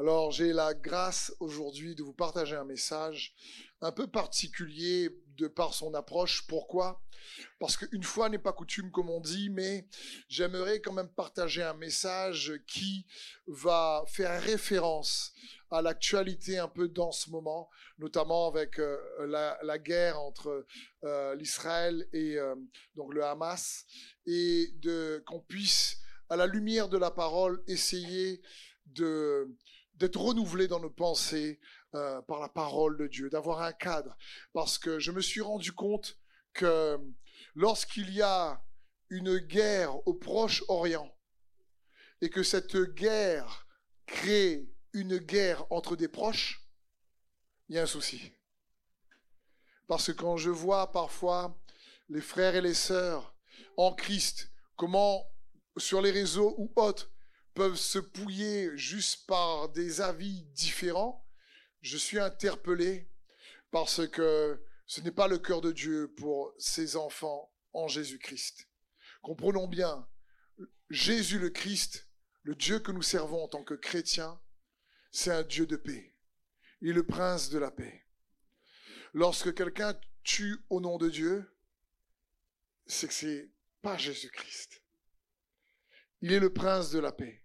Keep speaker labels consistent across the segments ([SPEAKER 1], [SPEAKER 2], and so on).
[SPEAKER 1] Alors j'ai la grâce aujourd'hui de vous partager un message un peu particulier de par son approche. Pourquoi? Parce qu'une fois n'est pas coutume comme on dit, mais j'aimerais quand même partager un message qui va faire référence à l'actualité un peu dans ce moment, notamment avec euh, la, guerre entre euh, l'Israël et euh, donc le Hamas, et qu'on puisse à la lumière de la parole essayer de d'être renouvelé dans nos pensées euh, par la parole de Dieu, d'avoir un cadre. Parce que je me suis rendu compte que lorsqu'il y a une guerre au Proche-Orient et que cette guerre crée une guerre entre des proches, il y a un souci. Parce que quand je vois parfois les frères et les sœurs en Christ, comment sur les réseaux ou autres, peuvent se pouiller juste par des avis différents, je suis interpellé parce que ce n'est pas le cœur de Dieu pour ses enfants en Jésus-Christ. Comprenons bien, Jésus le Christ, le Dieu que nous servons en tant que chrétiens, c'est un Dieu de paix. Il est le prince de la paix. Lorsque quelqu'un tue au nom de Dieu, c'est que c'est pas Jésus-Christ. Il est le prince de la paix.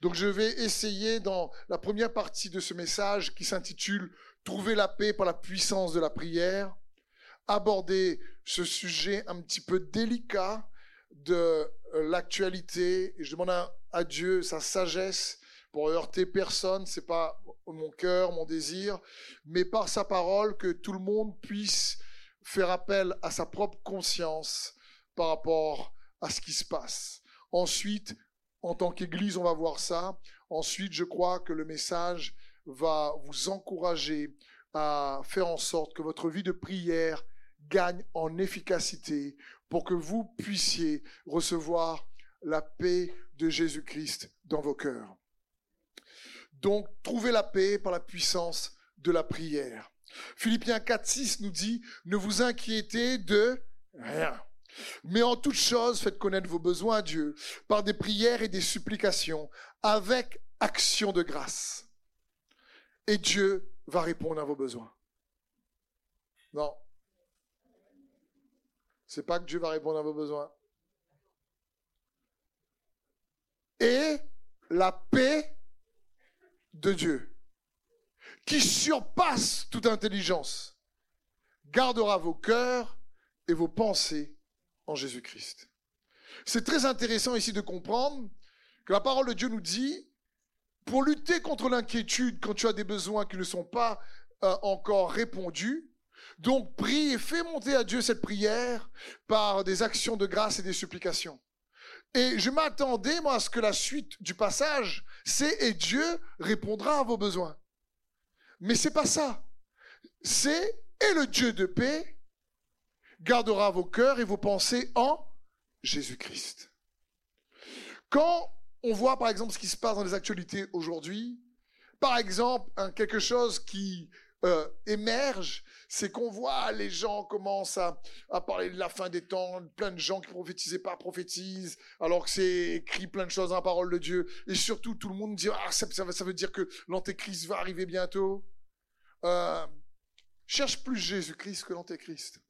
[SPEAKER 1] Donc je vais essayer dans la première partie de ce message qui s'intitule Trouver la paix par la puissance de la prière, aborder ce sujet un petit peu délicat de l'actualité et je demande à, Dieu sa sagesse pour heurter personne, c'est pas mon cœur, mon désir, mais par sa parole que tout le monde puisse faire appel à sa propre conscience par rapport à ce qui se passe. Ensuite, en tant qu'Église, on va voir ça. Ensuite, je crois que le message va vous encourager à faire en sorte que votre vie de prière gagne en efficacité pour que vous puissiez recevoir la paix de Jésus-Christ dans vos cœurs. Donc, trouvez la paix par la puissance de la prière. Philippiens 4.6 nous dit, ne vous inquiétez de rien. Mais en toute chose, faites connaître vos besoins à Dieu par des prières et des supplications avec action de grâce. Et Dieu va répondre à vos besoins. Non. C'est pas que Dieu va répondre à vos besoins. Et la paix de Dieu, qui surpasse toute intelligence, gardera vos cœurs et vos pensées Jésus-Christ. C'est très intéressant ici de comprendre que la parole de Dieu nous dit, pour lutter contre l'inquiétude quand tu as des besoins qui ne sont pas euh, encore répondus, donc prie et fais monter à Dieu cette prière par des actions de grâce et des supplications. Et je m'attendais, moi, à ce que la suite du passage, c'est et Dieu répondra à vos besoins. Mais c'est pas ça. C'est et le Dieu de paix gardera vos cœurs et vos pensées en Jésus-Christ. Quand on voit par exemple ce qui se passe dans les actualités aujourd'hui, par exemple, quelque chose qui euh, émerge, c'est qu'on voit les gens commencent à, parler de la fin des temps, plein de gens qui prophétisaient pas prophétisent, alors que c'est écrit plein de choses dans la parole de Dieu, et surtout tout le monde dit ah ça, ça, veut dire que l'antéchrist va arriver bientôt. Euh, cherche plus Jésus-Christ que l'antéchrist.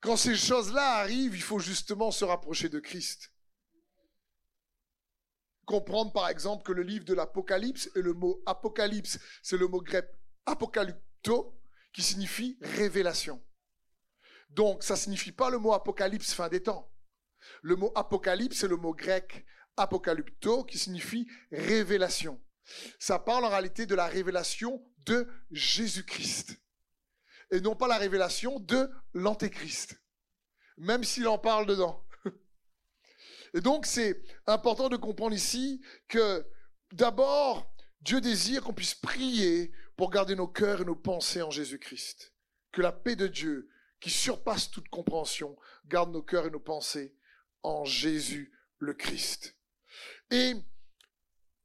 [SPEAKER 1] Quand ces choses-là arrivent, il faut justement se rapprocher de Christ. Comprendre par exemple que le livre de l'Apocalypse et le mot Apocalypse, c'est le mot grec apocalypto qui signifie révélation. Donc ça signifie pas le mot apocalypse fin des temps. Le mot apocalypse c'est le mot grec apocalypto qui signifie révélation. Ça parle en réalité de la révélation de Jésus-Christ et non pas la révélation de l'antéchrist, même s'il en parle dedans. Et donc c'est important de comprendre ici que d'abord, Dieu désire qu'on puisse prier pour garder nos cœurs et nos pensées en Jésus-Christ. Que la paix de Dieu, qui surpasse toute compréhension, garde nos cœurs et nos pensées en Jésus le Christ. Et,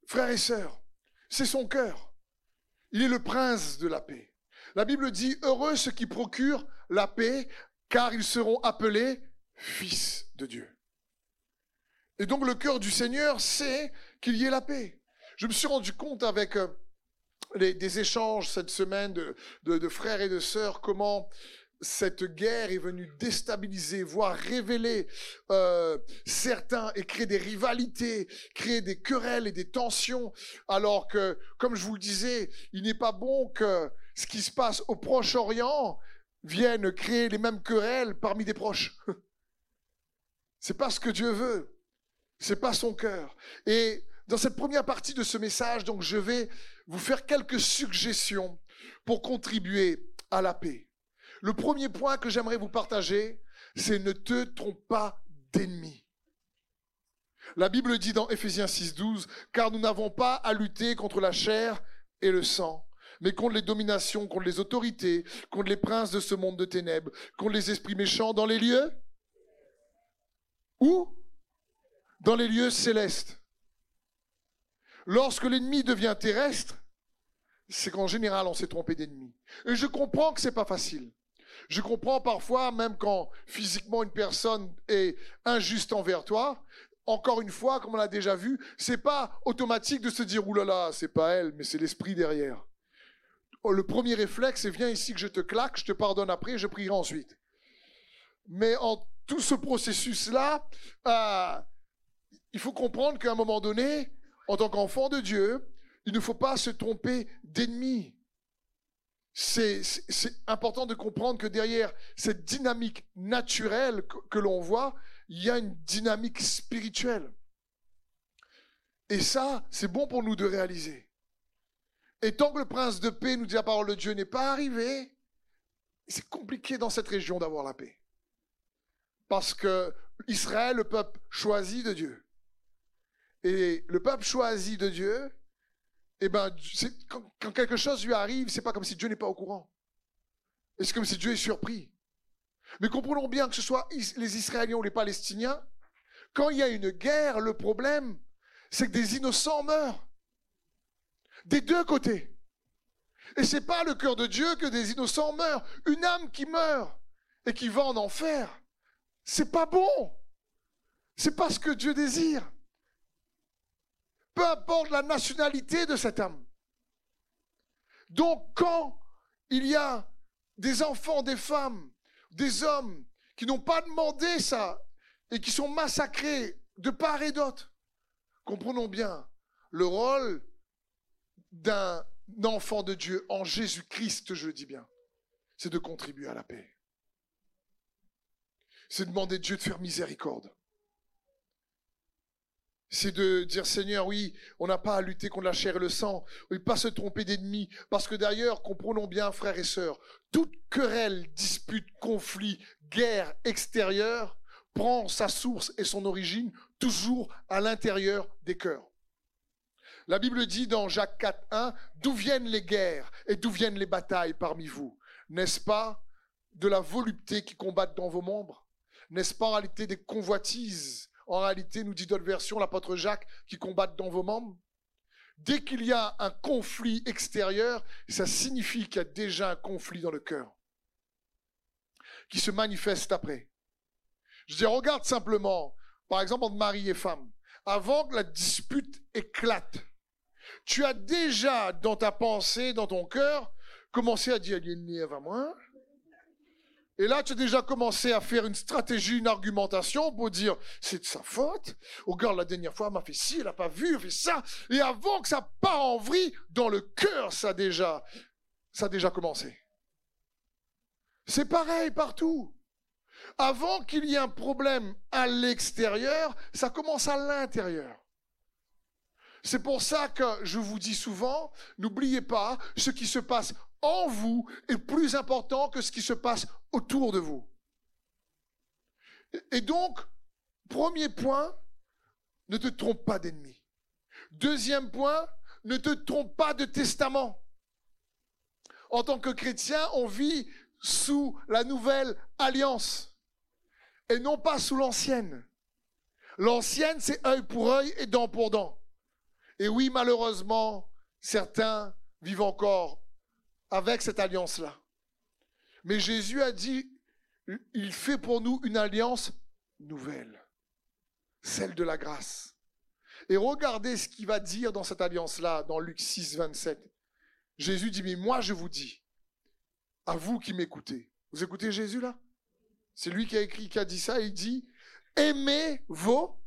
[SPEAKER 1] frères et sœurs, c'est son cœur. Il est le prince de la paix. La Bible dit, heureux ceux qui procurent la paix, car ils seront appelés fils de Dieu. Et donc le cœur du Seigneur, c'est qu'il y ait la paix. Je me suis rendu compte avec euh, des échanges cette semaine de, frères et de sœurs comment cette guerre est venue déstabiliser, voire révéler euh, certains et créer des rivalités, créer des querelles et des tensions, alors que, comme je vous le disais, il n'est pas bon que ce qui se passe au Proche-Orient vienne créer les mêmes querelles parmi des proches. C'est pas ce que Dieu veut. C'est pas son cœur. Et dans cette première partie de ce message, donc, je vais vous faire quelques suggestions pour contribuer à la paix. Le premier point que j'aimerais vous partager, c'est ne te trompe pas d'ennemi. La Bible dit dans Ephésiens 6.12, car nous n'avons pas à lutter contre la chair et le sang, mais contre les dominations, contre les autorités, contre les princes de ce monde de ténèbres, contre les esprits méchants dans les lieux? Où? Dans les lieux célestes. Lorsque l'ennemi devient terrestre, c'est qu'en général, on s'est trompé d'ennemi. Et je comprends que c'est pas facile. Je comprends parfois, même quand physiquement une personne est injuste envers toi, encore une fois, comme on l'a déjà vu, c'est pas automatique de se dire oulala, c'est pas elle, mais c'est l'esprit derrière. Oh, le premier réflexe, c'est viens ici que je te claque, je te pardonne après, je prierai ensuite. Mais en tout ce processus-là, euh, il faut comprendre qu'à un moment donné, en tant qu'enfant de Dieu, il ne faut pas se tromper d'ennemi. C'est important de comprendre que derrière cette dynamique naturelle que, que l'on voit, il y a une dynamique spirituelle. Et ça, c'est bon pour nous de réaliser. Et tant que le prince de paix, nous dit la parole de Dieu, n'est pas arrivé, c'est compliqué dans cette région d'avoir la paix. Parce que Israël, le peuple choisi de Dieu, et le peuple choisi de Dieu, eh ben, quand, quelque chose lui arrive, c'est pas comme si Dieu n'est pas au courant. Et c'est comme si Dieu est surpris? Mais comprenons bien que ce soit les Israéliens ou les Palestiniens, quand il y a une guerre, le problème, c'est que des innocents meurent. Des deux côtés. Et c'est pas le cœur de Dieu que des innocents meurent. Une âme qui meurt et qui va en enfer, c'est pas bon. C'est pas ce que Dieu désire peu importe la nationalité de cette âme. Donc quand il y a des enfants, des femmes, des hommes qui n'ont pas demandé ça et qui sont massacrés de part et d'autre, comprenons bien le rôle d'un enfant de Dieu en Jésus-Christ, je le dis bien, c'est de contribuer à la paix. C'est demander à Dieu de faire miséricorde c'est de dire Seigneur, oui, on n'a pas à lutter contre la chair et le sang, oui, pas se tromper d'ennemis, parce que d'ailleurs, comprenons bien, frères et sœurs, toute querelle, dispute, conflit, guerre extérieure prend sa source et son origine toujours à l'intérieur des cœurs. La Bible dit dans Jacques 4, 1, d'où viennent les guerres et d'où viennent les batailles parmi vous? N'est-ce pas de la volupté qui combattent dans vos membres? N'est-ce pas en réalité des convoitises? En réalité, nous dit d'autres versions, l'apôtre Jacques, qui combattent dans vos membres? Dès qu'il y a un conflit extérieur, ça signifie qu'il y a déjà un conflit dans le cœur, qui se manifeste après. Je dis, regarde simplement, par exemple, entre mari et femme, avant que la dispute éclate, tu as déjà dans ta pensée, dans ton cœur, commencé à dire, avant moi, et là, tu as déjà commencé à faire une stratégie, une argumentation pour dire c'est de sa faute. Regarde, la dernière fois, elle m'a fait ci, elle n'a pas vu, elle fait ça. Et avant que ça part en vrille, dans le cœur, ça a déjà, ça a déjà commencé. C'est pareil partout. Avant qu'il y ait un problème à l'extérieur, ça commence à l'intérieur. C'est pour ça que je vous dis souvent, n'oubliez pas, ce qui se passe en vous est plus important que ce qui se passe autour de vous. Et donc, premier point, ne te trompe pas d'ennemi. Deuxième point, ne te trompe pas de testament. En tant que chrétien, on vit sous la nouvelle alliance et non pas sous l'ancienne. L'ancienne, c'est œil pour œil et dent pour dent. Et oui, malheureusement, certains vivent encore avec cette alliance-là. Mais Jésus a dit, il fait pour nous une alliance nouvelle. celle de la grâce. Et regardez ce qu'il va dire dans cette alliance-là, dans Luc 6, 27. Jésus dit, mais moi je vous dis, à vous qui m'écoutez. Vous écoutez Jésus là? C'est lui qui a écrit, qui a dit ça. Il dit, aimez vos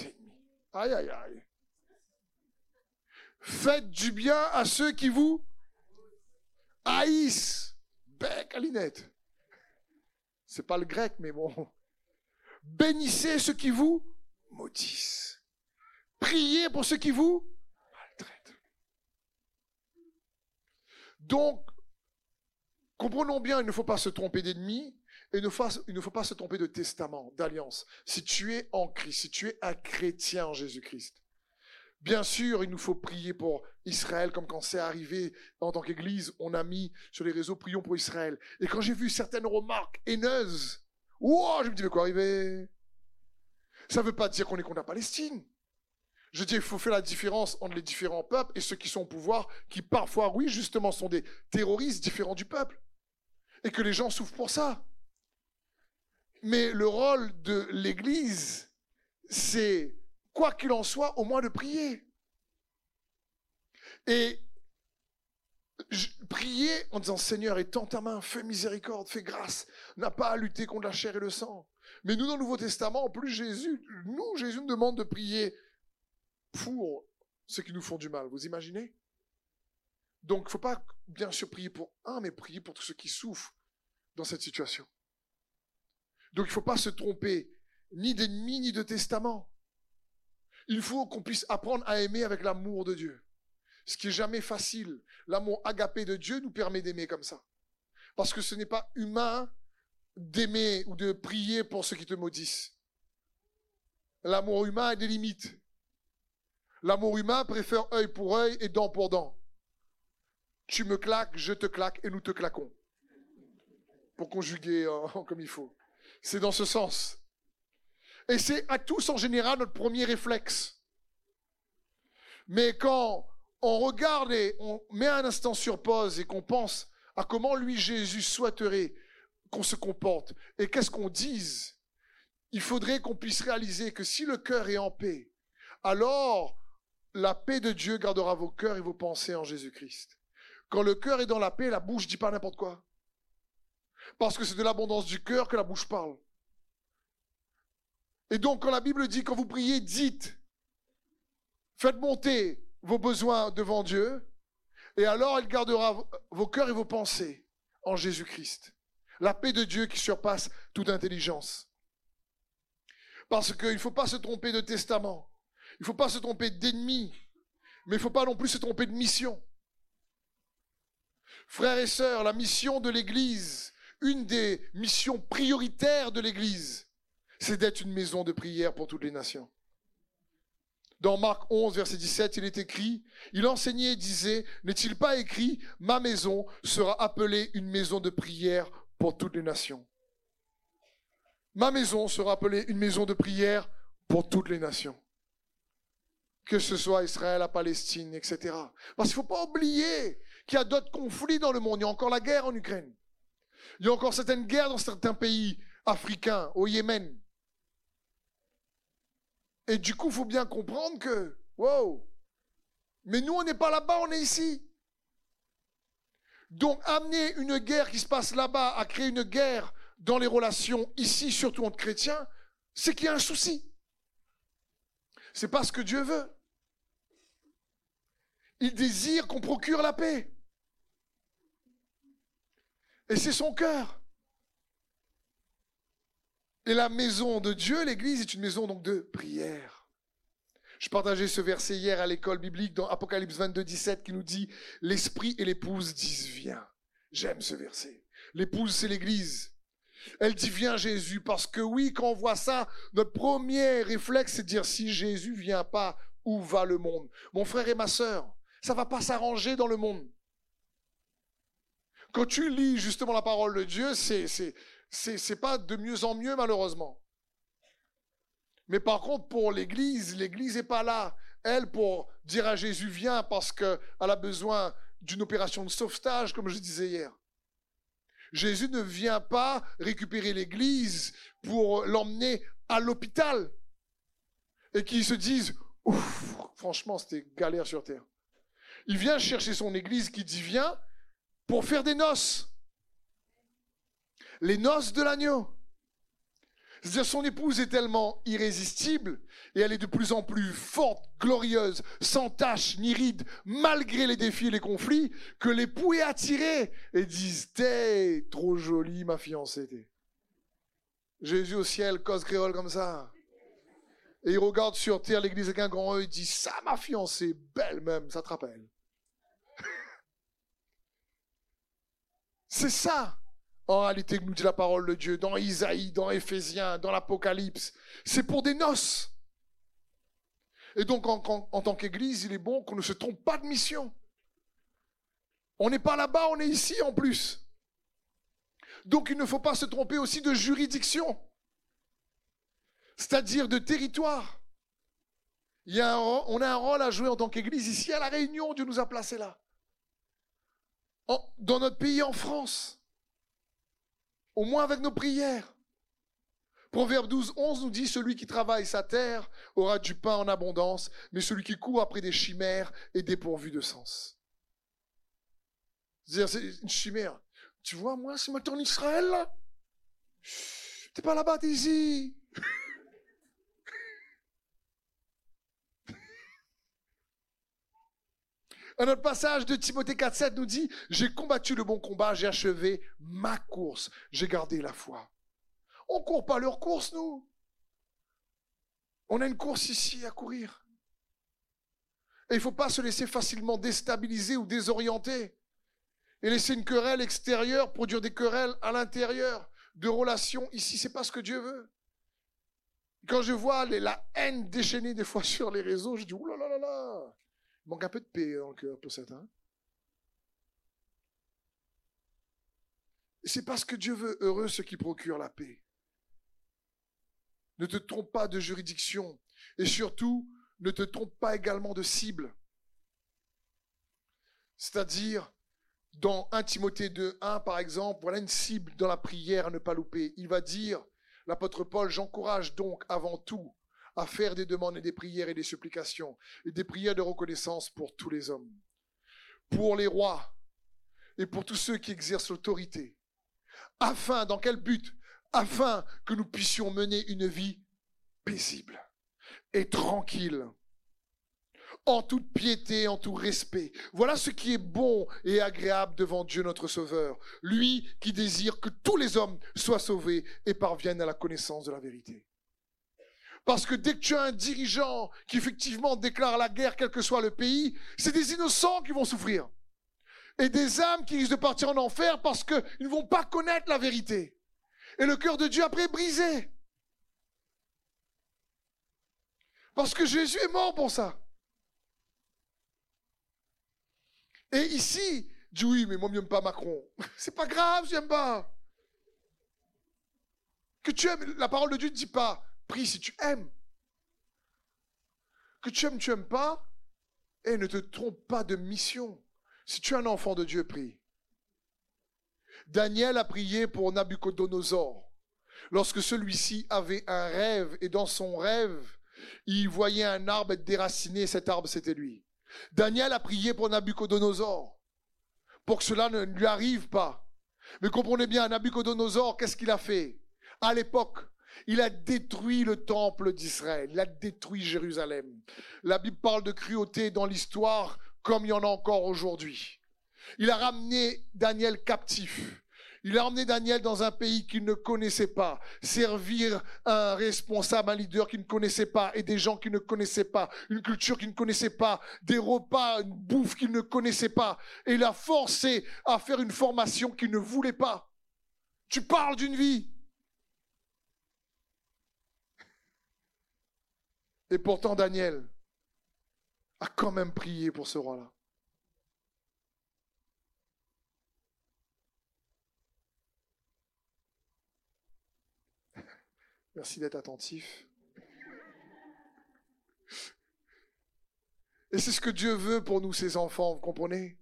[SPEAKER 1] ennemis. Aïe, aïe, aïe. Faites du bien à ceux qui vous haïssent. Bec à l'inette. C'est pas le grec, mais bon. Bénissez ceux qui vous maudissent. Priez pour ceux qui vous maltraitent. Donc, comprenons bien, il ne faut pas se tromper d'ennemi et il ne, faut, pas se tromper de testament, d'alliance. Si tu es en Christ, si tu es un chrétien en Jésus-Christ, Bien sûr, il nous faut prier pour Israël, comme quand c'est arrivé en tant qu'Église, on a mis sur les réseaux prions pour Israël. Et quand j'ai vu certaines remarques haineuses, wow, je me dis mais quoi arriver? Ça ne veut pas dire qu'on est contre la Palestine. Je dis il faut faire la différence entre les différents peuples et ceux qui sont au pouvoir, qui parfois, oui, justement, sont des terroristes différents du peuple. Et que les gens souffrent pour ça. Mais le rôle de l'Église, c'est quoi qu'il en soit, au moins de prier. Et prier en disant Seigneur, étends ta main, fais miséricorde, fais grâce, n'a pas à lutter contre la chair et le sang. Mais nous, dans le Nouveau Testament, en plus, Jésus, nous, Jésus nous demande de prier pour ceux qui nous font du mal. Vous imaginez? Donc, il ne faut pas bien sûr prier pour un, mais prier pour tous ceux qui souffrent dans cette situation. Donc, il ne faut pas se tromper, ni d'ennemi, ni de testament. Il faut qu'on puisse apprendre à aimer avec l'amour de Dieu. Ce qui est jamais facile. L'amour agapé de Dieu nous permet d'aimer comme ça. Parce que ce n'est pas humain d'aimer ou de prier pour ceux qui te maudissent. L'amour humain a des limites. L'amour humain préfère œil pour œil et dent pour dent. Tu me claques, je te claque et nous te claquons. Pour conjuguer comme il faut. C'est dans ce sens. Et c'est à tous en général notre premier réflexe. Mais quand on regarde et on met un instant sur pause et qu'on pense à comment lui Jésus souhaiterait qu'on se comporte et qu'est-ce qu'on dise, il faudrait qu'on puisse réaliser que si le cœur est en paix, alors la paix de Dieu gardera vos cœurs et vos pensées en Jésus-Christ. Quand le cœur est dans la paix, la bouche dit pas n'importe quoi. Parce que c'est de l'abondance du cœur que la bouche parle. Et donc, quand la Bible dit, quand vous priez, dites, faites monter vos besoins devant Dieu, et alors il gardera vos cœurs et vos pensées en Jésus-Christ. La paix de Dieu qui surpasse toute intelligence. Parce qu'il ne faut pas se tromper de testament. Il ne faut pas se tromper d'ennemi. Mais il ne faut pas non plus se tromper de mission. Frères et sœurs, la mission de l'Église, une des missions prioritaires de l'Église, c'est d'être une maison de prière pour toutes les nations. Dans Marc 11, verset 17, il est écrit, il enseignait et disait, n'est-il pas écrit, ma maison sera appelée une maison de prière pour toutes les nations. Ma maison sera appelée une maison de prière pour toutes les nations. Que ce soit Israël, la Palestine, etc. Parce qu'il ne faut pas oublier qu'il y a d'autres conflits dans le monde. Il y a encore la guerre en Ukraine. Il y a encore certaines guerres dans certains pays africains, au Yémen. Et du coup, il faut bien comprendre que, wow, mais nous, on n'est pas là-bas, on est ici. Donc, amener une guerre qui se passe là-bas à créer une guerre dans les relations ici, surtout entre chrétiens, c'est qu'il y a un souci. C'est pas ce que Dieu veut. Il désire qu'on procure la paix. Et c'est son cœur. Et la maison de Dieu, l'Église, est une maison donc de prière. Je partageais ce verset hier à l'école biblique dans Apocalypse 22, 17 qui nous dit L'Esprit et l'épouse disent Viens. J'aime ce verset. L'épouse, c'est l'Église. Elle dit Viens Jésus, parce que oui, quand on voit ça, notre premier réflexe, c'est de dire Si Jésus vient pas, où va le monde? Mon frère et ma sœur, ça va pas s'arranger dans le monde. Quand tu lis justement la parole de Dieu, c'est, c'est, c'est pas de mieux en mieux malheureusement. Mais par contre, pour l'Église, l'Église n'est pas là, elle, pour dire à Jésus, viens parce qu'elle a besoin d'une opération de sauvetage, comme je disais hier. Jésus ne vient pas récupérer l'Église pour l'emmener à l'hôpital. et qui se disent, ouf, franchement, c'était galère sur terre. Il vient chercher son église qui dit, viens pour faire des noces. Les noces de l'agneau. C'est-à-dire son épouse est tellement irrésistible et elle est de plus en plus forte, glorieuse, sans tache ni ride, malgré les défis et les conflits, que l'époux est attiré et disent T'es trop jolie, ma fiancée. Jésus au ciel, cause créole comme ça. Et il regarde sur terre l'église avec un grand œil, dit Ça, ma fiancée, belle même, ça te rappelle. C'est ça en réalité que nous dit la parole de Dieu, dans Isaïe, dans Éphésiens, dans l'Apocalypse. C'est pour des noces. Et donc, en, tant qu'Église, il est bon qu'on ne se trompe pas de mission. On n'est pas là-bas, on est ici en plus. Donc, il ne faut pas se tromper aussi de juridiction, c'est-à-dire de territoire. On a un rôle à jouer en tant qu'Église ici à La Réunion, Dieu nous a placés là. dans notre pays, en France au moins avec nos prières. Proverbe 12, 11 nous dit, celui qui travaille sa terre aura du pain en abondance, mais celui qui court après des chimères est dépourvu de sens. C'est-à-dire, c'est une chimère. Tu vois, moi, c'est maintenant en Israël. T'es pas là-bas, t'es ici. Un autre passage de Timothée 4.7 nous dit, j'ai combattu le bon combat, j'ai achevé ma course, j'ai gardé la foi. On court pas leur course, nous. On a une course ici à courir. Et il ne faut pas se laisser facilement déstabiliser ou désorienter. Et laisser une querelle extérieure produire des querelles à l'intérieur de relations ici. C'est pas ce que Dieu veut. Quand je vois la haine déchaînée des fois sur les réseaux, je dis, oulala, là là là, manque un peu de paix dans le cœur pour certains. C'est parce que Dieu veut heureux ceux qui procurent la paix. Ne te trompe pas de juridiction et surtout ne te trompe pas également de cible. C'est-à-dire, dans 1 Timothée 2, 1 par exemple, voilà une cible dans la prière à ne pas louper. Il va dire, l'apôtre Paul, j'encourage donc avant tout à faire des demandes et des prières et des supplications et des prières de reconnaissance pour tous les hommes, pour les rois et pour tous ceux qui exercent l'autorité, afin, dans quel but? Afin que nous puissions mener une vie paisible et tranquille, en toute piété, en tout respect. Voilà ce qui est bon et agréable devant Dieu notre Sauveur, lui qui désire que tous les hommes soient sauvés et parviennent à la connaissance de la vérité. Parce que dès que tu as un dirigeant qui effectivement déclare la guerre, quel que soit le pays, c'est des innocents qui vont souffrir. Et des âmes qui risquent de partir en enfer parce qu'ils ne vont pas connaître la vérité. Et le cœur de Dieu après est brisé. Parce que Jésus est mort pour ça. Et ici, dis oui, mais moi, je n'aime pas Macron. C'est pas grave, j'aime pas. Que tu aimes, la parole de Dieu ne dit pas, Prie si tu aimes. Que tu aimes, tu aimes pas. Et ne te trompe pas de mission. Si tu es un enfant de Dieu, prie. Daniel a prié pour Nabucodonosor. Lorsque celui-ci avait un rêve, et dans son rêve, il voyait un arbre être déraciné, cet arbre c'était lui. Daniel a prié pour Nabucodonosor, pour que cela ne lui arrive pas. Mais comprenez bien, Nabucodonosor, qu'est-ce qu'il a fait? À l'époque, il a détruit le temple d'Israël. Il a détruit Jérusalem. La Bible parle de cruauté dans l'histoire comme il y en a encore aujourd'hui. Il a ramené Daniel captif. Il a ramené Daniel dans un pays qu'il ne connaissait pas, servir un responsable, un leader qu'il ne connaissait pas, et des gens qu'il ne connaissait pas, une culture qu'il ne connaissait pas, des repas, une bouffe qu'il ne connaissait pas. Et il a forcé à faire une formation qu'il ne voulait pas. Tu parles d'une vie. Et pourtant, Daniel a quand même prié pour ce roi-là. Merci d'être attentif. Et c'est ce que Dieu veut pour nous, ses enfants, vous comprenez?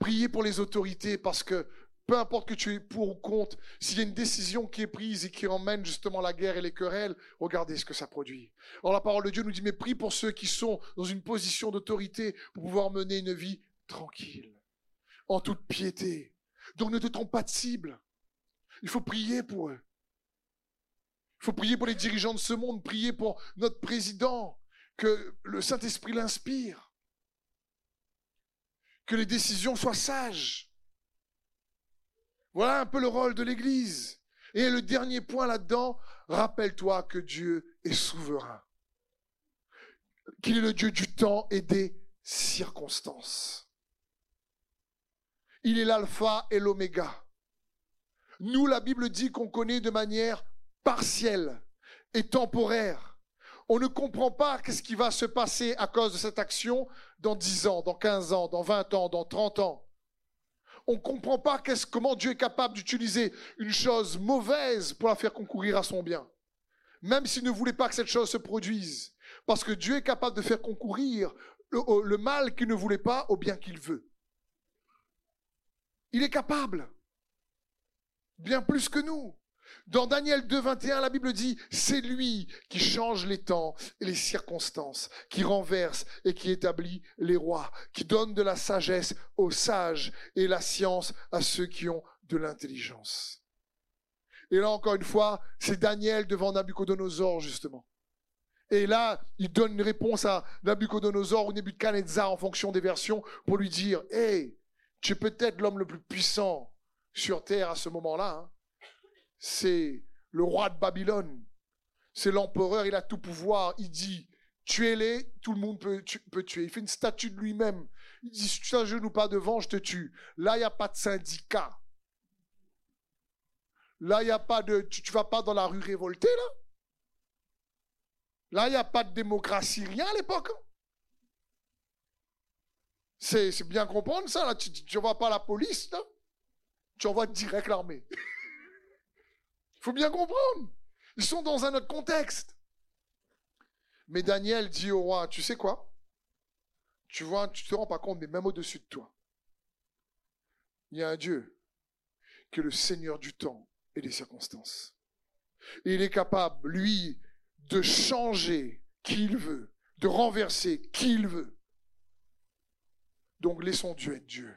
[SPEAKER 1] Priez pour les autorités parce que peu importe que tu es pour ou contre, s'il y a une décision qui est prise et qui emmène justement la guerre et les querelles, regardez ce que ça produit. Alors la parole de Dieu nous dit, mais prie pour ceux qui sont dans une position d'autorité pour pouvoir mener une vie tranquille, en toute piété. Donc ne te trompe pas de cible. Il faut prier pour eux. Il faut prier pour les dirigeants de ce monde, prier pour notre président, que le Saint-Esprit l'inspire, que les décisions soient sages. Voilà un peu le rôle de l'Église. Et le dernier point là-dedans, rappelle-toi que Dieu est souverain, qu'il est le Dieu du temps et des circonstances. Il est l'alpha et l'oméga. Nous, la Bible dit qu'on connaît de manière partielle et temporaire. On ne comprend pas qu'est-ce qui va se passer à cause de cette action dans 10 ans, dans 15 ans, dans 20 ans, dans 30 ans. On ne comprend pas comment Dieu est capable d'utiliser une chose mauvaise pour la faire concourir à son bien. Même s'il ne voulait pas que cette chose se produise. Parce que Dieu est capable de faire concourir le, le mal qu'il ne voulait pas au bien qu'il veut. Il est capable. Bien plus que nous. Dans Daniel 2, 21, la Bible dit, c'est lui qui change les temps et les circonstances, qui renverse et qui établit les rois, qui donne de la sagesse aux sages et la science à ceux qui ont de l'intelligence. Et là, encore une fois, c'est Daniel devant Nabucodonosor, justement. Et là, il donne une réponse à Nabucodonosor ou Nebuchadnezzar en fonction des versions pour lui dire, hey, tu es peut-être l'homme le plus puissant sur terre à ce moment-là. Hein c'est le roi de Babylone. C'est l'empereur, il a tout pouvoir. Il dit, tuez-les, tout le monde peut, tuer. Il fait une statue de lui-même. Il dit, si tu t'agenouilles pas devant, je te tue. Là, il n'y a pas de syndicat. Là, il n'y a pas de... Tu ne vas pas dans la rue révoltée, là Là, il n'y a pas de démocratie, rien à l'époque. Hein. C'est bien comprendre ça, là. Tu ne pas la police, là. Tu envoies direct l'armée. Il faut bien comprendre. Ils sont dans un autre contexte. Mais Daniel dit au roi, tu sais quoi? Tu vois, tu te rends pas compte, mais même au-dessus de toi, il y a un Dieu qui est le Seigneur du temps et des circonstances. Il est capable, lui, de changer qui il veut, de renverser qui il veut. Donc laissons Dieu être Dieu.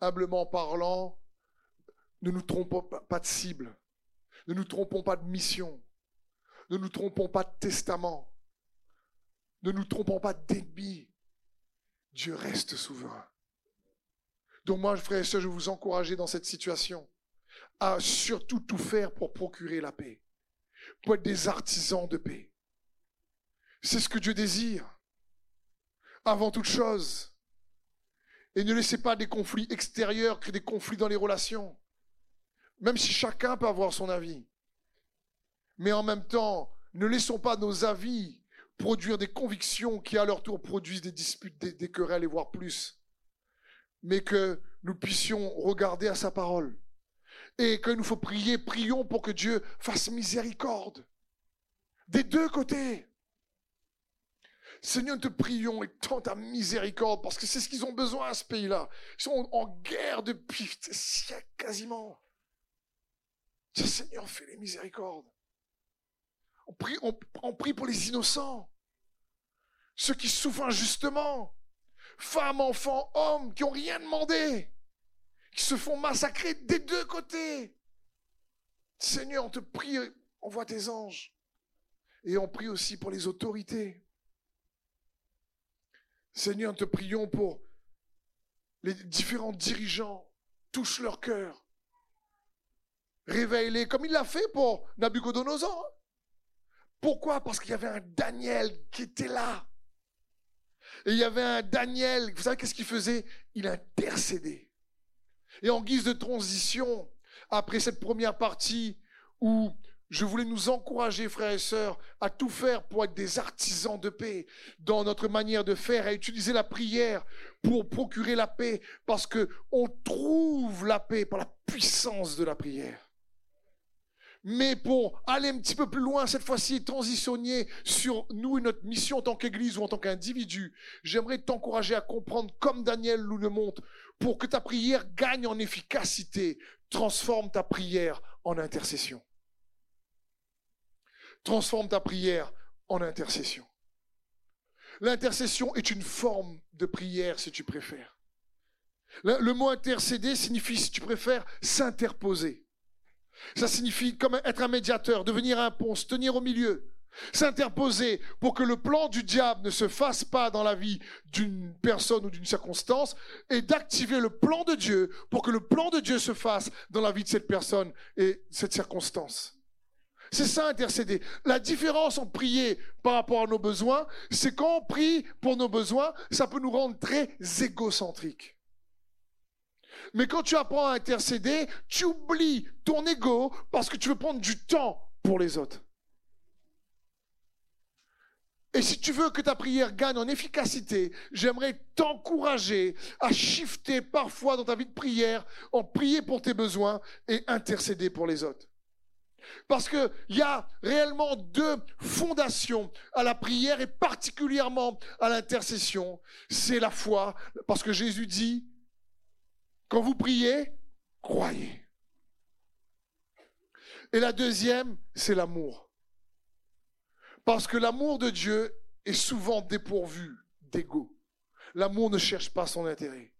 [SPEAKER 1] Humblement parlant, ne nous trompons pas de cible. Ne nous trompons pas de mission. Ne nous trompons pas de testament. Ne nous trompons pas d'ennemi. Dieu reste souverain. Donc moi, frères et sœurs, je vous encourager dans cette situation à surtout tout faire pour procurer la paix, pour être des artisans de paix. C'est ce que Dieu désire. Avant toute chose. Et ne laissez pas des conflits extérieurs créer des conflits dans les relations. Même si chacun peut avoir son avis. Mais en même temps, ne laissons pas nos avis produire des convictions qui à leur tour produisent des disputes, des, querelles et voire plus. Mais que nous puissions regarder à sa parole. Et qu'il nous faut prier, prions pour que Dieu fasse miséricorde. Des deux côtés. Seigneur, nous te prions et tends ta miséricorde parce que c'est ce qu'ils ont besoin à ce pays-là. Ils sont en guerre depuis des siècles quasiment. Seigneur, fais les miséricordes. On prie, on, pour les innocents, ceux qui souffrent injustement, femmes, enfants, hommes qui n'ont rien demandé, qui se font massacrer des deux côtés. Seigneur, on te prie, envoie tes anges. Et on prie aussi pour les autorités. Seigneur, nous te prions pour les différents dirigeants. Touche leur cœur. Réveille-les comme il l'a fait pour Nabucodonosor. Pourquoi? Parce qu'il y avait un Daniel qui était là. Et il y avait un Daniel, vous savez qu'est-ce qu'il faisait? Il intercédait. Et en guise de transition, après cette première partie où je voulais nous encourager, frères et sœurs, à tout faire pour être des artisans de paix dans notre manière de faire, à utiliser la prière pour procurer la paix, parce que on trouve la paix par la puissance de la prière. Mais pour aller un petit peu plus loin, cette fois-ci, transitionner sur nous et notre mission en tant qu'Église ou en tant qu'individu, j'aimerais t'encourager à comprendre, comme Daniel nous le montre, pour que ta prière gagne en efficacité, transforme ta prière en intercession. Transforme ta prière en intercession. L'intercession est une forme de prière, si tu préfères. Le, mot intercéder signifie, si tu préfères, s'interposer. Ça signifie comme être un médiateur, devenir un pont, se tenir au milieu, s'interposer pour que le plan du diable ne se fasse pas dans la vie d'une personne ou d'une circonstance et d'activer le plan de Dieu pour que le plan de Dieu se fasse dans la vie de cette personne et cette circonstance. C'est ça intercéder. La différence en prier par rapport à nos besoins, c'est quand on prie pour nos besoins, ça peut nous rendre très égocentriques. Mais quand tu apprends à intercéder, tu oublies ton ego parce que tu veux prendre du temps pour les autres. Et si tu veux que ta prière gagne en efficacité, j'aimerais t'encourager à shifter parfois dans ta vie de prière, en prier pour tes besoins et intercéder pour les autres. Parce qu'il y a réellement deux fondations à la prière et particulièrement à l'intercession. C'est la foi, parce que Jésus dit, quand vous priez, croyez. Et la deuxième, c'est l'amour. Parce que l'amour de Dieu est souvent dépourvu d'ego. L'amour ne cherche pas son intérêt.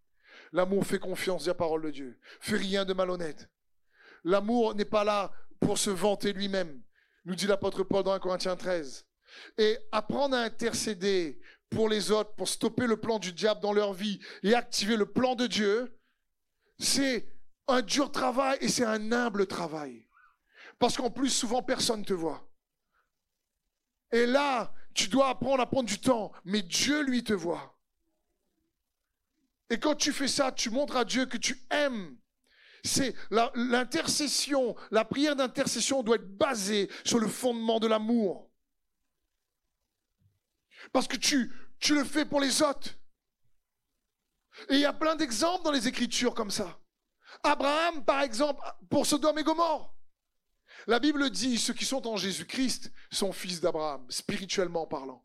[SPEAKER 1] L'amour fait confiance à la parole de Dieu. Fait rien de malhonnête. L'amour n'est pas là pour se vanter lui-même, nous dit l'apôtre Paul dans 1 Corinthiens 13. Et apprendre à intercéder pour les autres, pour stopper le plan du diable dans leur vie et activer le plan de Dieu, c'est un dur travail et c'est un humble travail. Parce qu'en plus, souvent, personne ne te voit. Et là, tu dois apprendre à prendre du temps, mais Dieu, lui, te voit. Et quand tu fais ça, tu montres à Dieu que tu aimes. C'est l'intercession, la, prière d'intercession doit être basée sur le fondement de l'amour. Parce que tu, tu le fais pour les autres. Et il y a plein d'exemples dans les Écritures comme ça. Abraham, par exemple, pour Sodome et Gomorre. La Bible dit, ceux qui sont en Jésus-Christ sont fils d'Abraham, spirituellement parlant.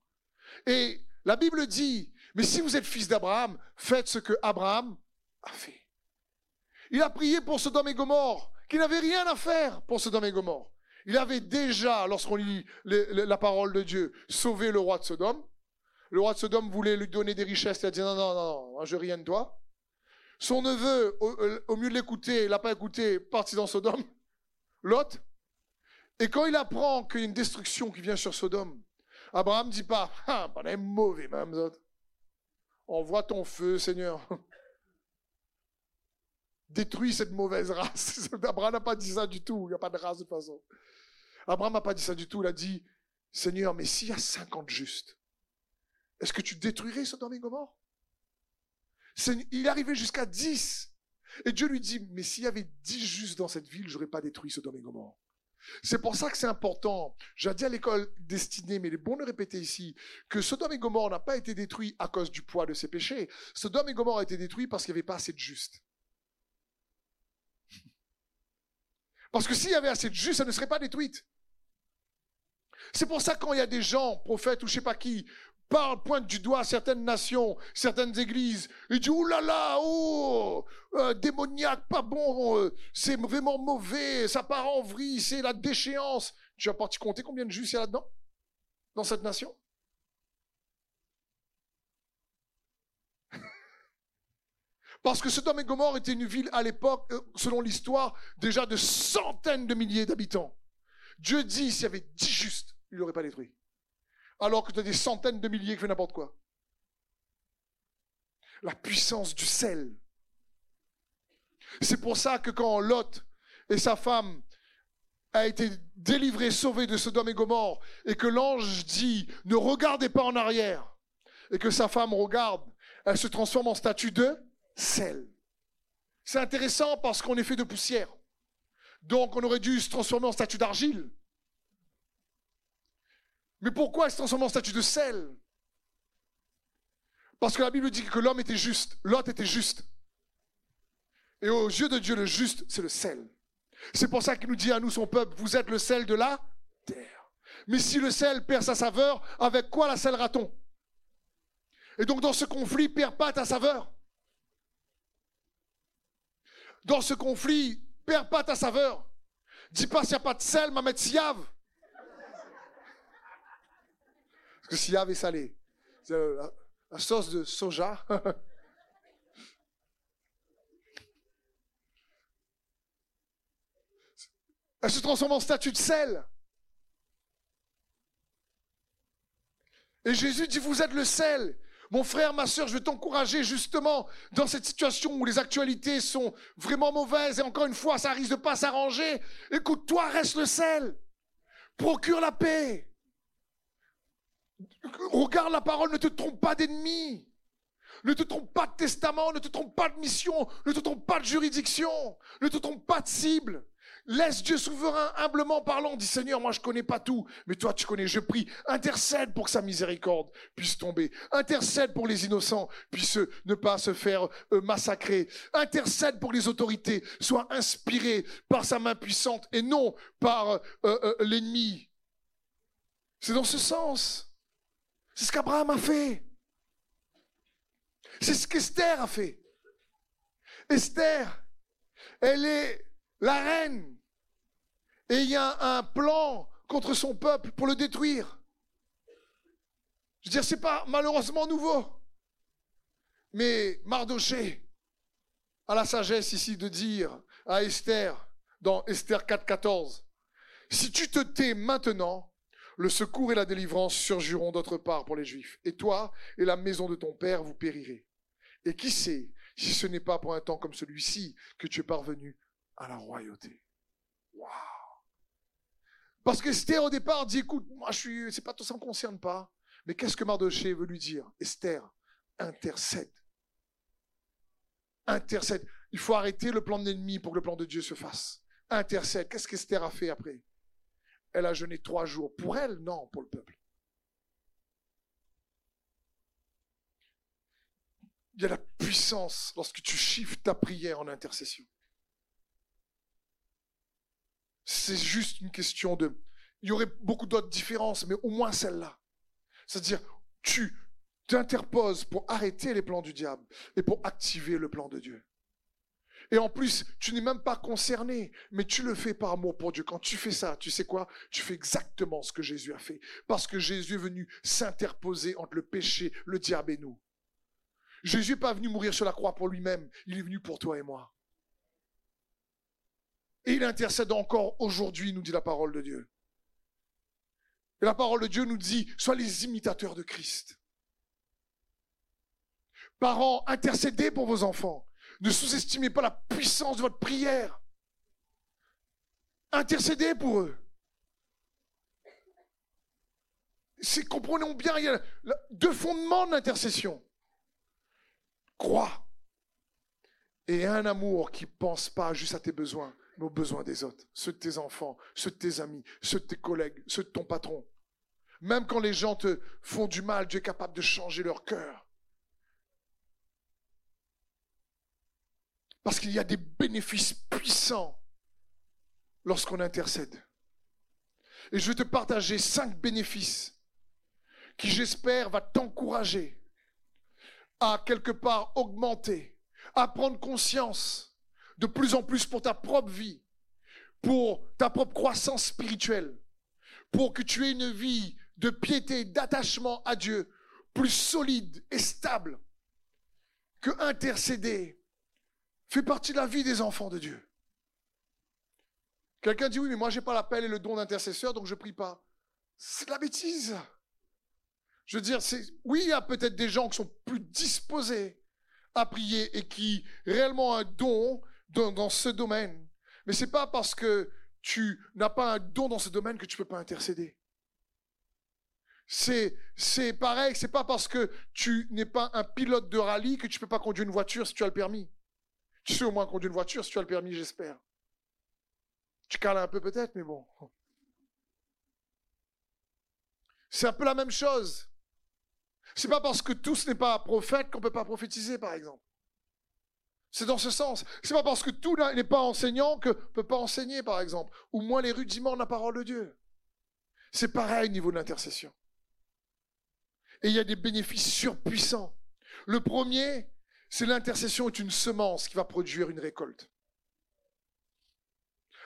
[SPEAKER 1] Et la Bible dit, mais si vous êtes fils d'Abraham, faites ce que Abraham a fait. Il a prié pour Sodome et Gomorre, qui n'avait rien à faire pour Sodome et Gomorre. Il avait déjà, lorsqu'on lit la parole de Dieu, sauvé le roi de Sodome. Le roi de Sodome voulait lui donner des richesses. Il a dit non, non, non, je rien de toi. Son neveu, au, au mieux de l'écouter, il n'a pas écouté, parti dans Sodome. Lot. Et quand il apprend qu'il y a une destruction qui vient sur Sodome, Abraham ne dit pas, ah, on est mauvais, même. Envoie ton feu, Seigneur. Détruis cette mauvaise race. Abraham n'a pas dit ça du tout. Il n'y a pas de race de toute façon. Abraham n'a pas dit ça du tout. Il a dit, Seigneur, mais s'il y a 50 justes, est-ce que tu détruirais Sodome et Gomorre? Il est arrivé jusqu'à 10. Et Dieu lui dit, mais s'il y avait 10 justes dans cette ville, j'aurais pas détruit Sodome et Gomorre. C'est pour ça que c'est important. J'ai dit à l'école destinée, mais il est bon de répéter ici, que Sodome et Gomorre n'a pas été détruit à cause du poids de ses péchés. Sodome et Gomorre a été détruit parce qu'il n'y avait pas assez de justes. Parce que s'il y avait assez de justes, ça ne serait pas détruite. C'est pour ça que quand il y a des gens, prophètes ou je sais pas qui, parle, pointe du doigt certaines nations, certaines églises, et dit, oulala, là là, oh, euh, démoniaque, pas bon, euh, c'est vraiment mauvais, ça part en vrille, c'est la déchéance. Tu as parti compter combien de juifs il y a là-dedans Dans cette nation? Parce que Sodome et Gomorre était une ville à l'époque, euh, selon l'histoire, déjà de centaines de milliers d'habitants. Dieu dit, s'il y avait dix justes, il ne l'aurait pas détruit alors que tu as des centaines de milliers qui font n'importe quoi. La puissance du sel. C'est pour ça que quand Lot et sa femme a été délivrés, sauvés de Sodome et Gomorre, et que l'ange dit ne regardez pas en arrière, et que sa femme regarde, elle se transforme en statue de sel. C'est intéressant parce qu'on est fait de poussière. Donc on aurait dû se transformer en statue d'argile. Mais pourquoi elle se transforme en statue de sel? Parce que la Bible dit que l'homme était juste, l'autre était juste. Et aux yeux de Dieu, le juste, c'est le sel. C'est pour ça qu'il nous dit à nous, son peuple, vous êtes le sel de la terre. Mais si le sel perd sa saveur, avec quoi la scellera-t-on Et donc dans ce conflit, perd pas ta saveur. Dans ce conflit, perds pas ta saveur. Dis pas s'il n'y a pas de sel, ma mettre siave. Parce que siave est salé. La, la sauce de soja. Elle se transforme en statue de sel. Et Jésus dit, vous êtes le sel. Mon frère, ma soeur, je veux t'encourager justement dans cette situation où les actualités sont vraiment mauvaises et encore une fois, ça risque de pas s'arranger. Écoute, toi, reste le sel. Procure la paix. Regarde la parole, ne te trompe pas d'ennemi. Ne te trompe pas de testament, ne te trompe pas de mission, ne te trompe pas de juridiction, ne te trompe pas de cible. Laisse Dieu souverain, humblement parlant. Dis Seigneur, moi je connais pas tout, mais toi tu connais. Je prie, intercède pour que sa miséricorde puisse tomber. Intercède pour les innocents puissent ne pas se faire euh, massacrer. Intercède pour les autorités, sois inspiré par sa main puissante et non par euh, euh, l'ennemi. C'est dans ce sens. C'est ce qu'Abraham a fait. C'est ce qu'Esther a fait. Esther, elle est la reine et il y a un plan contre son peuple pour le détruire. Je veux dire, c'est pas malheureusement nouveau. Mais Mardoché a la sagesse ici de dire à Esther, dans Esther 4.14, si tu te tais maintenant, le secours et la délivrance surgiront d'autre part pour les Juifs. Et toi et la maison de ton père, vous périrez. Et qui sait si ce n'est pas pour un temps comme celui-ci que tu es parvenu à la royauté? Waouh parce que Esther, au départ, dit, écoute, moi, je suis, c'est pas tout ça me concerne pas. Mais qu'est-ce que Mardoché veut lui dire? Esther, intercède. Intercède. Il faut arrêter le plan de l'ennemi pour que le plan de Dieu se fasse. Intercède. Qu'est-ce qu'Esther a fait après? Elle a jeûné trois jours. Pour elle? Non, pour le peuple. Il y a la puissance lorsque tu chiffres ta prière en intercession. C'est juste une question de... Il y aurait beaucoup d'autres différences, mais au moins celle-là. C'est-à-dire, tu t'interposes pour arrêter les plans du diable et pour activer le plan de Dieu. Et en plus, tu n'es même pas concerné, mais tu le fais par amour pour Dieu. Quand tu fais ça, tu sais quoi? Tu fais exactement ce que Jésus a fait. Parce que Jésus est venu s'interposer entre le péché, le diable et nous. Jésus n'est pas venu mourir sur la croix pour lui-même, il est venu pour toi et moi. Et il intercède encore aujourd'hui, nous dit la parole de Dieu. Et la parole de Dieu nous dit, sois les imitateurs de Christ. Parents, intercédez pour vos enfants. Ne sous-estimez pas la puissance de votre prière. Intercédez pour eux. C'est, comprenons bien, il y a deux fondements de l'intercession. Crois. Et un amour qui pense pas juste à tes besoins, nos besoins des autres, ceux de tes enfants, ceux de tes amis, ceux de tes collègues, ceux de ton patron. Même quand les gens te font du mal, Dieu est capable de changer leur cœur. Parce qu'il y a des bénéfices puissants lorsqu'on intercède. Et je vais te partager cinq bénéfices qui, j'espère, va t'encourager à quelque part augmenter, à prendre conscience de plus en plus pour ta propre vie, pour ta propre croissance spirituelle, pour que tu aies une vie de piété, d'attachement à Dieu plus solide et stable que intercéder fait partie de la vie des enfants de Dieu. Quelqu'un dit oui, mais moi j'ai pas l'appel et le don d'intercesseur, donc je prie pas. C'est de la bêtise. Je veux dire, oui, il y a peut-être des gens qui sont plus disposés à prier et qui réellement un don dans, ce domaine. Mais c'est pas parce que tu n'as pas un don dans ce domaine que tu peux pas intercéder. C'est, c'est pareil, c'est pas parce que tu n'es pas un pilote de rallye que tu peux pas conduire une voiture si tu as le permis. Tu sais au moins conduire une voiture si tu as le permis, j'espère. Tu cales un peu peut-être, mais bon. C'est un peu la même chose. C'est pas parce que tous n'est pas prophète qu'on peut pas prophétiser, par exemple. C'est dans ce sens. C'est pas parce que tout n'est pas enseignant que peut pas enseigner, par exemple, ou moins les rudiments de la parole de Dieu. C'est pareil au niveau de l'intercession. Et il y a des bénéfices surpuissants. Le premier, c'est l'intercession est une semence qui va produire une récolte.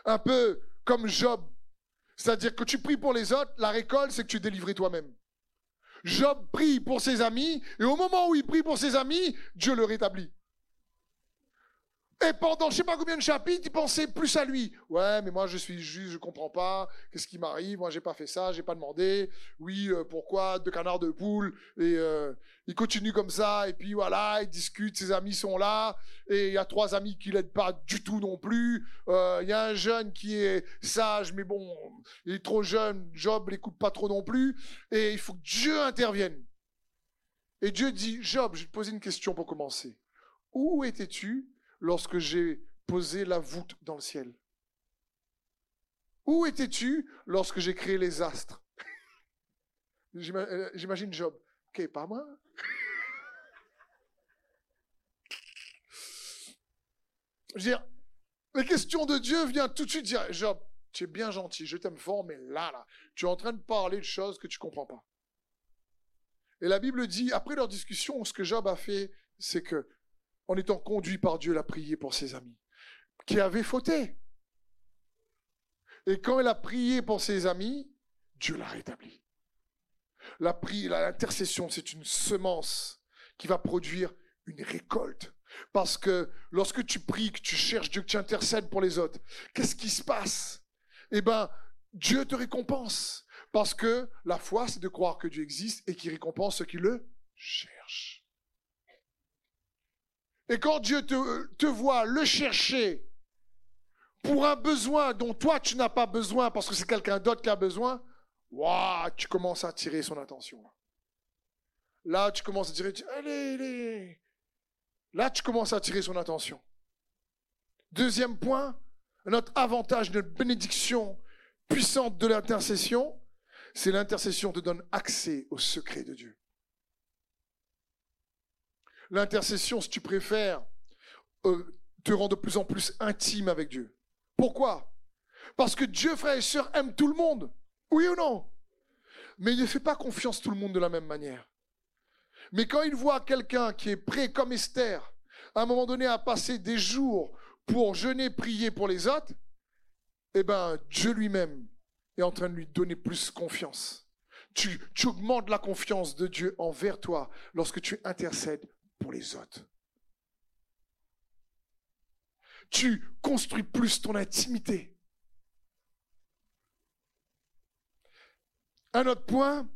[SPEAKER 1] Un peu comme Job. C'est-à-dire que tu pries pour les autres, la récolte, c'est que tu es délivré toi-même. Job prie pour ses amis, et au moment où il prie pour ses amis, Dieu le rétablit. Et pendant je sais pas combien de chapitres, il pensait plus à lui. Ouais, mais moi je suis juste, je comprends pas. Qu'est-ce qui m'arrive? Moi j'ai pas fait ça, j'ai pas demandé. Oui, euh, pourquoi? Deux canards, de poule. Et euh, il continue comme ça. Et puis voilà, il discute. Ses amis sont là. Et il y a trois amis qui l'aident pas du tout non plus. Euh, il y a un jeune qui est sage, mais bon, il est trop jeune. Job l'écoute pas trop non plus. Et il faut que Dieu intervienne. Et Dieu dit, Job, je vais te poser une question pour commencer. Où étais-tu lorsque j'ai posé la voûte dans le ciel Où étais-tu lorsque j'ai créé les astres? Euh, J'imagine Job. Ok, pas moi. Je veux dire, les de Dieu viennent tout de suite dire, Job, tu es bien gentil, je t'aime fort, mais là, là, tu es en train de parler de choses que tu ne comprends pas. Et la Bible dit, après leur discussion, ce que Job a fait, c'est que en étant conduit par Dieu, il a prié pour ses amis qui avaient fauté. Et quand il a prié pour ses amis, Dieu l'a rétabli. La l'intercession, c'est une semence qui va produire une récolte. Parce que lorsque tu pries, que tu cherches Dieu, que tu intercèdes pour les autres, qu'est-ce qui se passe? Eh bien, Dieu te récompense. Parce que la foi, c'est de croire que Dieu existe et qu'il récompense ceux qui le cherchent. Et quand Dieu te, voit le chercher pour un besoin dont toi tu n'as pas besoin parce que c'est quelqu'un d'autre qui a besoin, tu commences à attirer son attention. Là, tu commences à dire. Là, tu commences à attirer son attention. Deuxième point, notre avantage, notre bénédiction puissante de l'intercession, c'est l'intercession te donne accès au secret de Dieu. L'intercession, si tu préfères, euh, te rend de plus en plus intime avec Dieu. Pourquoi? Parce que Dieu, frère et sœurs, aime tout le monde. Oui ou non? Mais il ne fait pas confiance tout le monde de la même manière. Mais quand il voit quelqu'un qui est prêt comme Esther, à un moment donné, à passer des jours pour jeûner, prier pour les autres, eh ben, Dieu lui-même est en train de lui donner plus confiance. Tu augmentes la confiance de Dieu envers toi lorsque tu intercèdes pour les autres. Tu construis plus ton intimité. Un autre point,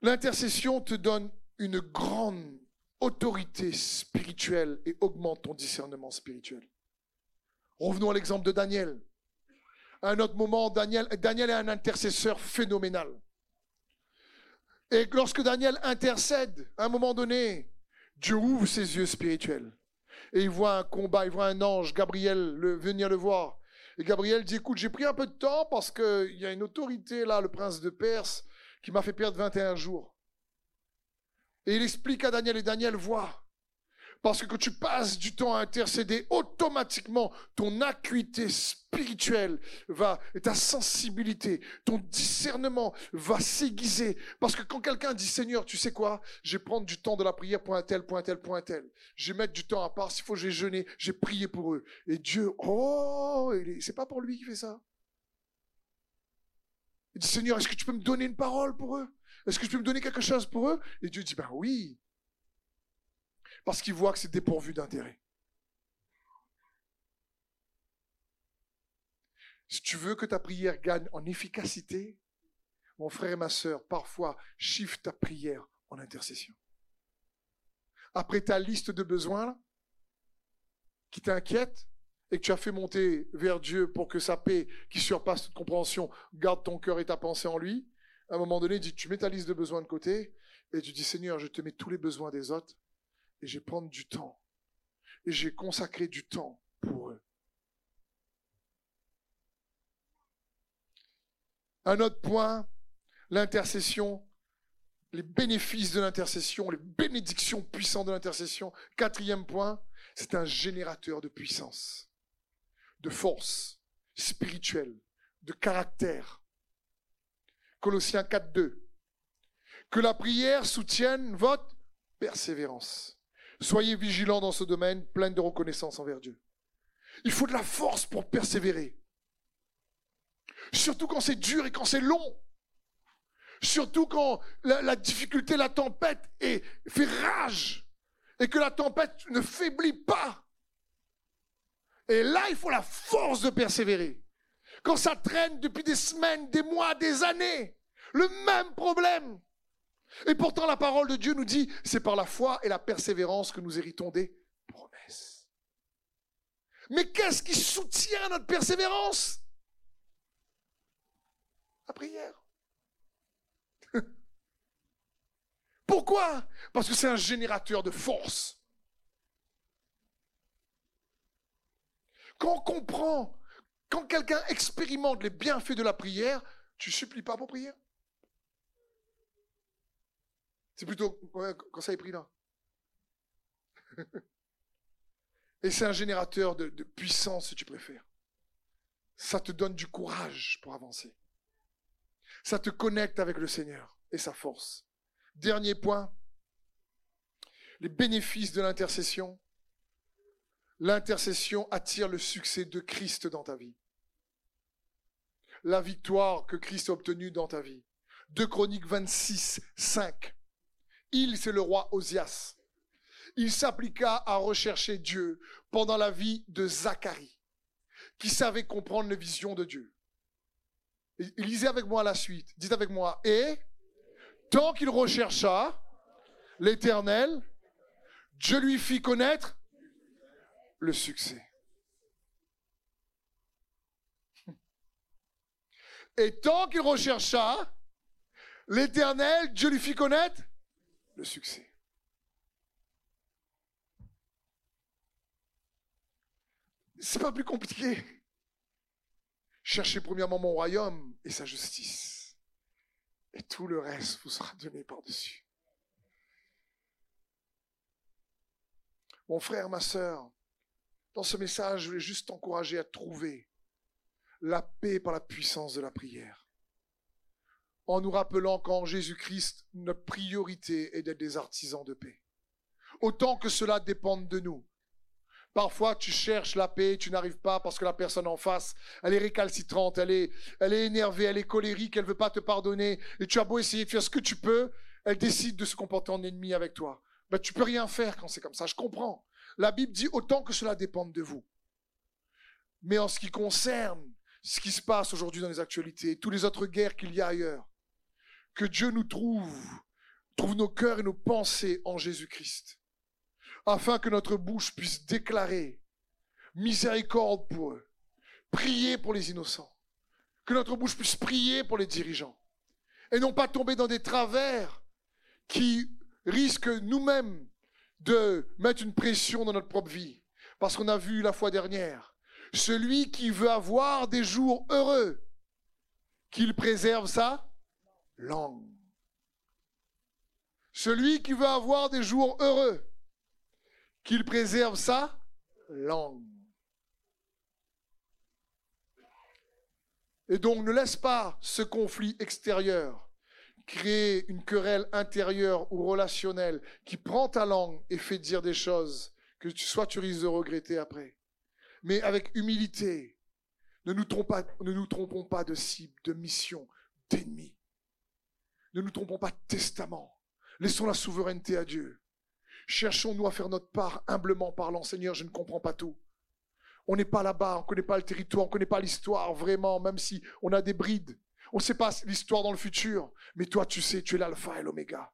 [SPEAKER 1] l'intercession te donne une grande autorité spirituelle et augmente ton discernement spirituel. Revenons à l'exemple de Daniel. À un autre moment, Daniel, Daniel est un intercesseur phénoménal. Et lorsque Daniel intercède, à un moment donné, Dieu ouvre ses yeux spirituels. Et il voit un combat, il voit un ange, Gabriel, venir le voir. Et Gabriel dit, écoute, j'ai pris un peu de temps parce qu'il y a une autorité là, le prince de Perse, qui m'a fait perdre 21 jours. Et il explique à Daniel, et Daniel voit. Parce que quand tu passes du temps à intercéder, automatiquement, ton acuité spirituelle va, ta sensibilité, ton discernement va s'aiguiser. Parce que quand quelqu'un dit, Seigneur, tu sais quoi? Je vais prendre du temps de la prière pour un tel, point tel, point tel. Je vais mettre du temps à part. S'il faut, je vais jeûner. J'ai prié pour eux. Et Dieu, oh, c'est pas pour lui qui fait ça. Il dit, Seigneur, est-ce que tu peux me donner une parole pour eux? Est-ce que tu peux me donner quelque chose pour eux? Et Dieu dit, ben oui parce qu'il voit que c'est dépourvu d'intérêt. Si tu veux que ta prière gagne en efficacité, mon frère et ma sœur, parfois, shift ta prière en intercession. Après ta liste de besoins, qui t'inquiète, et que tu as fait monter vers Dieu pour que sa paix, qui surpasse toute compréhension, garde ton cœur et ta pensée en lui, à un moment donné, tu mets ta liste de besoins de côté, et tu dis, Seigneur, je te mets tous les besoins des autres, et je vais prendre du temps. Et j'ai consacré du temps pour eux. Un autre point, l'intercession, les bénéfices de l'intercession, les bénédictions puissantes de l'intercession. Quatrième point, C'est un générateur de puissance, de force spirituelle, de caractère. Colossiens 4, 2. Que la prière soutienne votre persévérance. Soyez vigilants dans ce domaine, plein de reconnaissance envers Dieu. Il faut de la force pour persévérer. Surtout quand c'est dur et quand c'est long. Surtout quand la, difficulté, la tempête fait rage et que la tempête ne faiblit pas. Et là, il faut la force de persévérer. Quand ça traîne depuis des semaines, des mois, des années, le même problème. Et pourtant, la parole de Dieu nous dit, c'est par la foi et la persévérance que nous héritons des promesses. Mais qu'est-ce qui soutient notre persévérance? La prière. Pourquoi? Parce que c'est un générateur de force. Quand on comprend, quand quelqu'un expérimente les bienfaits de la prière, tu supplies pas pour prier. C'est plutôt quand ça est pris là. Et c'est un générateur de, puissance, si tu préfères. Ça te donne du courage pour avancer. Ça te connecte avec le Seigneur et sa force. Dernier point, les bénéfices de l'intercession. L'intercession attire le succès de Christ dans ta vie. La victoire que Christ a obtenue dans ta vie. 2 Chroniques 26, 5. Il, c'est le roi Osias. Il s'appliqua à rechercher Dieu pendant la vie de Zacharie, qui savait comprendre les visions de Dieu. Lisez avec moi la suite. Dites avec moi. Et tant qu'il rechercha l'Éternel, Dieu lui fit connaître le succès. Et tant qu'il rechercha l'Éternel, Dieu lui fit connaître le succès. C'est pas plus compliqué. Cherchez premièrement mon royaume et sa justice. Et tout le reste vous sera donné par-dessus. Mon frère, ma sœur, dans ce message, je voulais juste t'encourager à trouver la paix par la puissance de la prière. En nous rappelant qu'en Jésus-Christ, notre priorité est d'être des artisans de paix. Autant que cela dépende de nous. Parfois, tu cherches la paix, tu n'arrives pas parce que la personne en face, elle est récalcitrante, elle est, elle est énervée, elle est colérique, elle veut pas te pardonner. Et tu as beau essayer de faire ce que tu peux, elle décide de se comporter en ennemi avec toi. Ben, tu peux rien faire quand c'est comme ça. Je comprends. La Bible dit autant que cela dépende de vous. Mais en ce qui concerne ce qui se passe aujourd'hui dans les actualités, toutes les autres guerres qu'il y a ailleurs, que Dieu nous trouve, trouve nos cœurs et nos pensées en Jésus-Christ afin que notre bouche puisse déclarer miséricorde pour eux, prier pour les innocents, que notre bouche puisse prier pour les dirigeants, et non pas tomber dans des travers qui risquent nous-mêmes de mettre une pression dans notre propre vie. Parce qu'on a vu la fois dernière, celui qui veut avoir des jours heureux, qu'il préserve sa langue. Celui qui veut avoir des jours heureux, qu'il préserve sa langue. Et donc ne laisse pas ce conflit extérieur créer une querelle intérieure ou relationnelle qui prend ta langue et fait dire des choses que soit tu risques de regretter après. Mais avec humilité, ne nous trompons pas de cible, de mission, d'ennemi. Ne nous trompons pas de testament. Laissons la souveraineté à Dieu. Cherchons-nous à faire notre part humblement parlant. Seigneur, je ne comprends pas tout. On n'est pas là-bas, on ne connaît pas le territoire, on ne connaît pas l'histoire vraiment, même si on a des brides. On ne sait pas l'histoire dans le futur, mais toi tu sais, tu es l'alpha et l'oméga.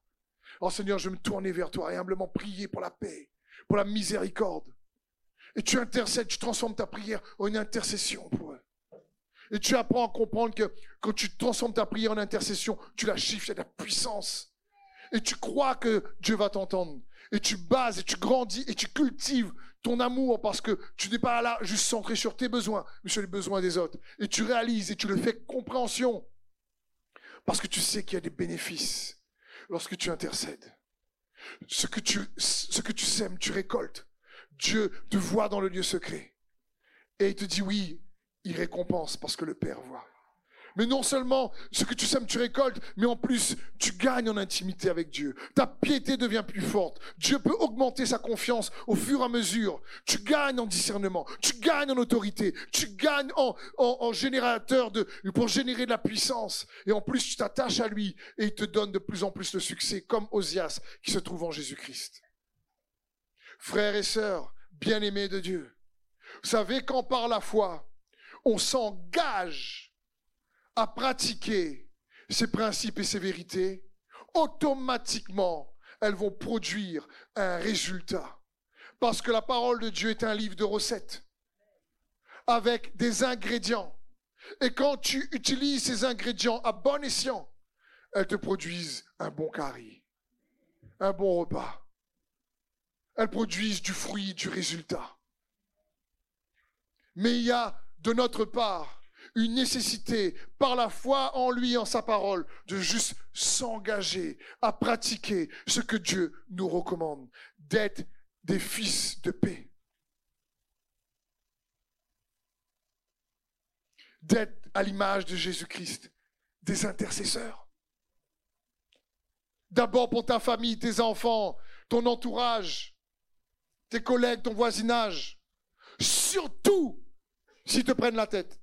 [SPEAKER 1] Oh Seigneur, je vais me tourner vers toi et humblement prier pour la paix, pour la miséricorde. Et tu intercèdes, tu transformes ta prière en une intercession pour eux. Et tu apprends à comprendre que quand tu transformes ta prière en intercession, tu la chiffres, il y de la puissance. Et tu crois que Dieu va t'entendre et tu bases et tu grandis et tu cultives ton amour parce que tu n'es pas là juste centré sur tes besoins, mais sur les besoins des autres. Et tu réalises et tu le fais compréhension parce que tu sais qu'il y a des bénéfices lorsque tu intercèdes. Ce que tu, ce que tu sèmes, tu récoltes. Dieu te voit dans le lieu secret. Et il te dit oui, il récompense parce que le Père voit. Mais non seulement ce que tu sèmes, tu récoltes, mais en plus, tu gagnes en intimité avec Dieu. Ta piété devient plus forte. Dieu peut augmenter sa confiance au fur et à mesure. Tu gagnes en discernement, tu gagnes en autorité, tu gagnes en, en, générateur de, pour générer de la puissance. Et en plus, tu t'attaches à lui et il te donne de plus en plus de succès, comme Osias qui se trouve en Jésus-Christ. Frères et sœurs, bien-aimés de Dieu, vous savez quand par la foi, on s'engage à pratiquer ces principes et ces vérités, automatiquement, elles vont produire un résultat. Parce que la parole de Dieu est un livre de recettes avec des ingrédients. Et quand tu utilises ces ingrédients à bon escient, elles te produisent un bon carré, un bon repas. Elles produisent du fruit, du résultat. Mais il y a de notre part une nécessité, par la foi en lui, en sa parole, de juste s'engager à pratiquer ce que Dieu nous recommande, d'être des fils de paix. D'être à l'image de Jésus-Christ, des intercesseurs. D'abord pour ta famille, tes enfants, ton entourage, tes collègues, ton voisinage. Surtout s'ils te prennent la tête.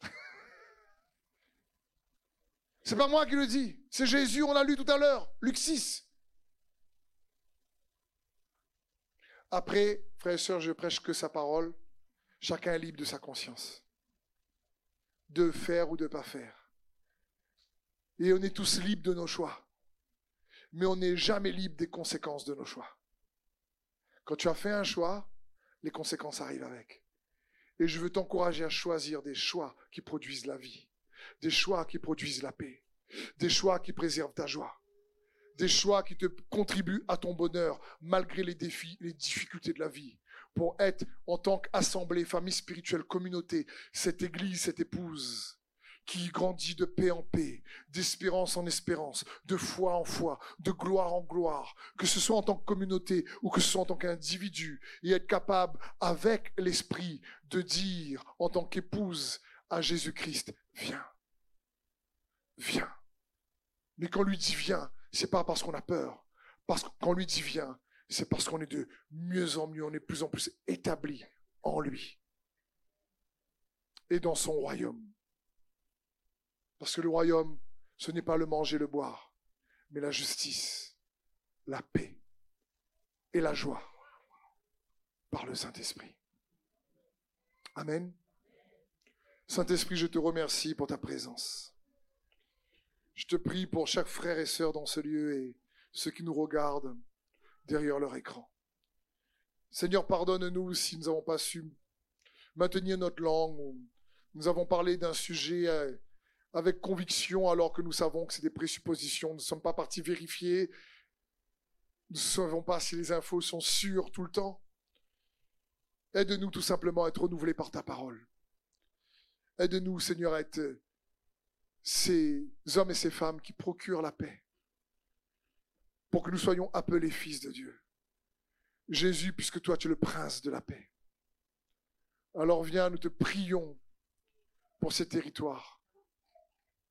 [SPEAKER 1] C'est pas moi qui le dis. C'est Jésus, on l'a lu tout à l'heure. Luc 6. Après, frères et sœurs, je prêche que sa parole. Chacun est libre de sa conscience. De faire ou de ne pas faire. Et on est tous libres de nos choix. Mais on n'est jamais libre des conséquences de nos choix. Quand tu as fait un choix, les conséquences arrivent avec. Et je veux t'encourager à choisir des choix qui produisent la vie des choix qui produisent la paix, des choix qui préservent ta joie, des choix qui te contribuent à ton bonheur malgré les défis, les difficultés de la vie, pour être en tant qu'assemblée, famille spirituelle, communauté, cette église, cette épouse qui grandit de paix en paix, d'espérance en espérance, de foi en foi, de gloire en gloire, que ce soit en tant que communauté ou que ce soit en tant qu'individu, et être capable, avec l'esprit, de dire en tant qu'épouse à Jésus-Christ, viens viens. Mais quand lui dit viens, c'est pas parce qu'on a peur. Parce quand lui dit viens, c'est parce qu'on est de mieux en mieux, on est de plus en plus établi en lui et dans son royaume. Parce que le royaume, ce n'est pas le manger, le boire, mais la justice, la paix et la joie par le Saint-Esprit. Amen. Saint-Esprit, je te remercie pour ta présence. Je te prie pour chaque frère et sœur dans ce lieu et ceux qui nous regardent derrière leur écran. Seigneur, pardonne-nous si nous n'avons pas su maintenir notre langue. Ou nous avons parlé d'un sujet euh, avec conviction alors que nous savons que c'est des présuppositions. Nous ne sommes pas partis vérifier. Nous ne savons pas si les infos sont sûres tout le temps. Aide-nous tout simplement à être renouvelés par ta parole. Aide-nous, Seigneur, à être ces hommes et ces femmes qui procurent la paix pour que nous soyons appelés fils de Dieu. Jésus, puisque toi tu es le prince de la paix. Alors viens, nous te prions pour ces territoires.